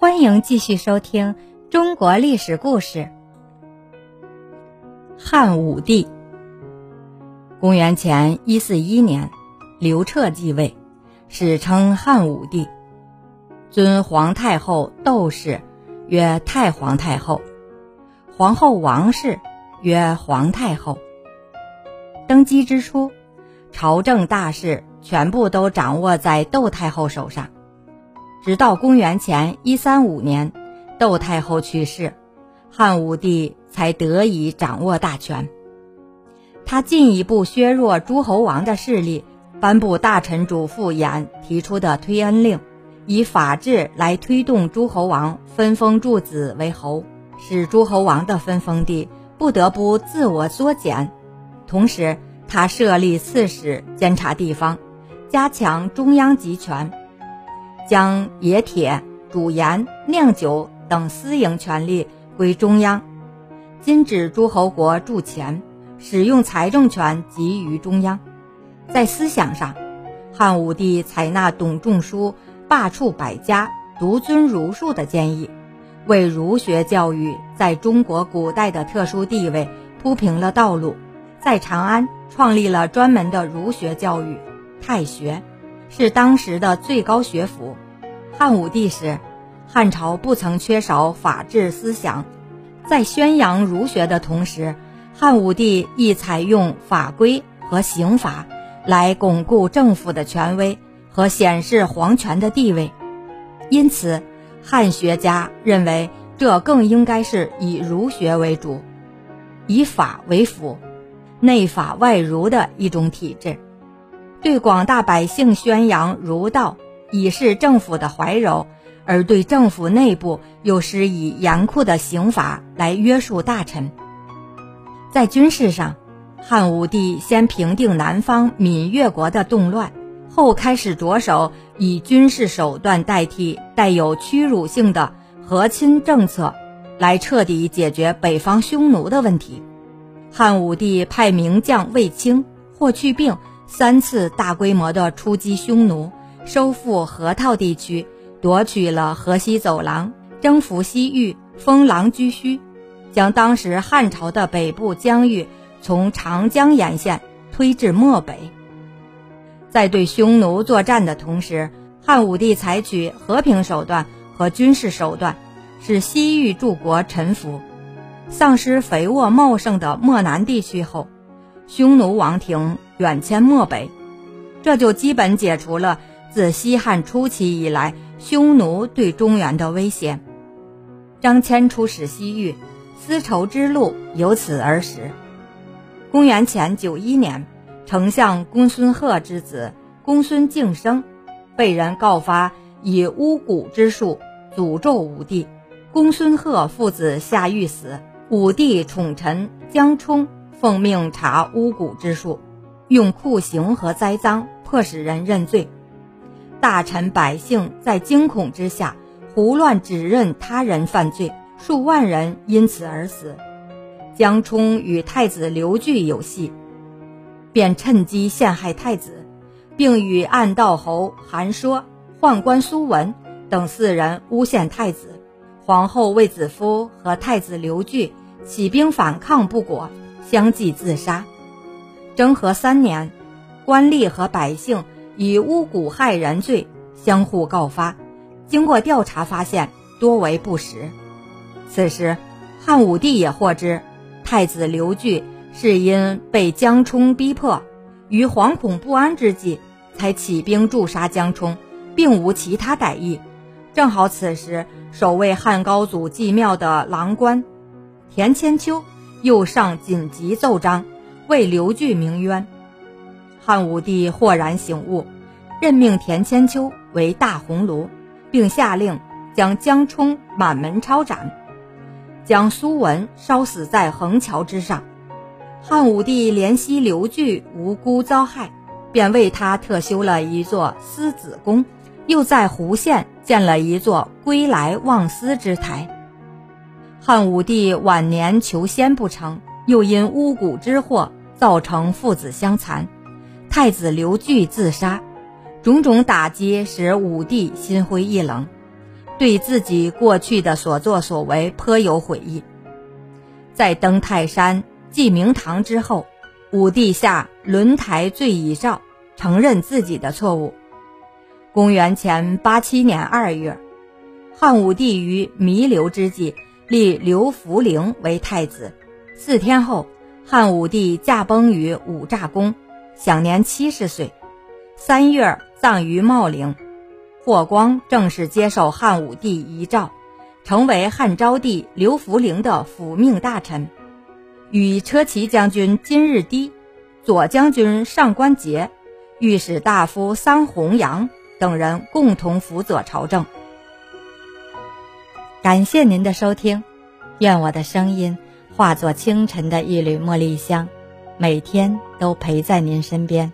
欢迎继续收听中国历史故事。汉武帝，公元前一四一年，刘彻继位，史称汉武帝，尊皇太后窦氏曰太皇太后，皇后王氏曰皇太后。登基之初，朝政大事全部都掌握在窦太后手上。直到公元前一三五年，窦太后去世，汉武帝才得以掌握大权。他进一步削弱诸侯王的势力，颁布大臣主父偃提出的推恩令，以法治来推动诸侯王分封诸子为侯，使诸侯王的分封地不得不自我缩减。同时，他设立刺史监察地方，加强中央集权。将冶铁、煮盐、酿酒等私营权利归中央，禁止诸侯国铸钱，使用财政权集于中央。在思想上，汉武帝采纳董仲舒罢黜百家、独尊儒术的建议，为儒学教育在中国古代的特殊地位铺平了道路。在长安创立了专门的儒学教育太学。是当时的最高学府。汉武帝时，汉朝不曾缺少法治思想，在宣扬儒学的同时，汉武帝亦采用法规和刑法来巩固政府的权威和显示皇权的地位。因此，汉学家认为这更应该是以儒学为主，以法为辅，内法外儒的一种体制。对广大百姓宣扬儒道，以示政府的怀柔；而对政府内部又施以严酷的刑法来约束大臣。在军事上，汉武帝先平定南方闽越国的动乱，后开始着手以军事手段代替带有屈辱性的和亲政策，来彻底解决北方匈奴的问题。汉武帝派名将卫青、霍去病。三次大规模的出击匈奴，收复河套地区，夺取了河西走廊，征服西域，封狼居胥，将当时汉朝的北部疆域从长江沿线推至漠北。在对匈奴作战的同时，汉武帝采取和平手段和军事手段，使西域诸国臣服。丧失肥沃茂盛的漠南地区后，匈奴王庭。远迁漠北，这就基本解除了自西汉初期以来匈奴对中原的威胁。张骞出使西域，丝绸之路由此而始。公元前九一年，丞相公孙贺之子公孙敬升被人告发以巫蛊之术诅咒武帝，公孙贺父子下狱死。武帝宠臣江充奉命查巫蛊之术。用酷刑和栽赃迫使人认罪，大臣百姓在惊恐之下胡乱指认他人犯罪，数万人因此而死。江充与太子刘据有隙，便趁机陷害太子，并与暗道侯韩说、宦官苏文等四人诬陷太子。皇后卫子夫和太子刘据起兵反抗不果，相继自杀。征和三年，官吏和百姓以巫蛊害人罪相互告发，经过调查发现多为不实。此时，汉武帝也获知太子刘据是因被江充逼迫，于惶恐不安之际才起兵诛杀江充，并无其他歹意。正好此时，守卫汉高祖祭庙的郎官田千秋又上紧急奏章。为刘据鸣冤，汉武帝豁然醒悟，任命田千秋为大鸿胪，并下令将江充满门抄斩，将苏文烧死在横桥之上。汉武帝怜惜刘据无辜遭害，便为他特修了一座思子宫，又在湖县建了一座归来望思之台。汉武帝晚年求仙不成，又因巫蛊之祸。造成父子相残，太子刘据自杀，种种打击使武帝心灰意冷，对自己过去的所作所为颇有悔意。在登泰山、祭明堂之后，武帝下轮台罪已诏，承认自己的错误。公元前八七年二月，汉武帝于弥留之际立刘弗陵为太子。四天后，汉武帝驾崩于五炸宫，享年七十岁。三月葬于茂陵。霍光正式接受汉武帝遗诏，成为汉昭帝刘弗陵的辅命大臣，与车骑将军金日低、左将军上官桀、御史大夫桑弘羊等人共同辅佐朝政。感谢您的收听，愿我的声音化作清晨的一缕茉莉香，每天都陪在您身边。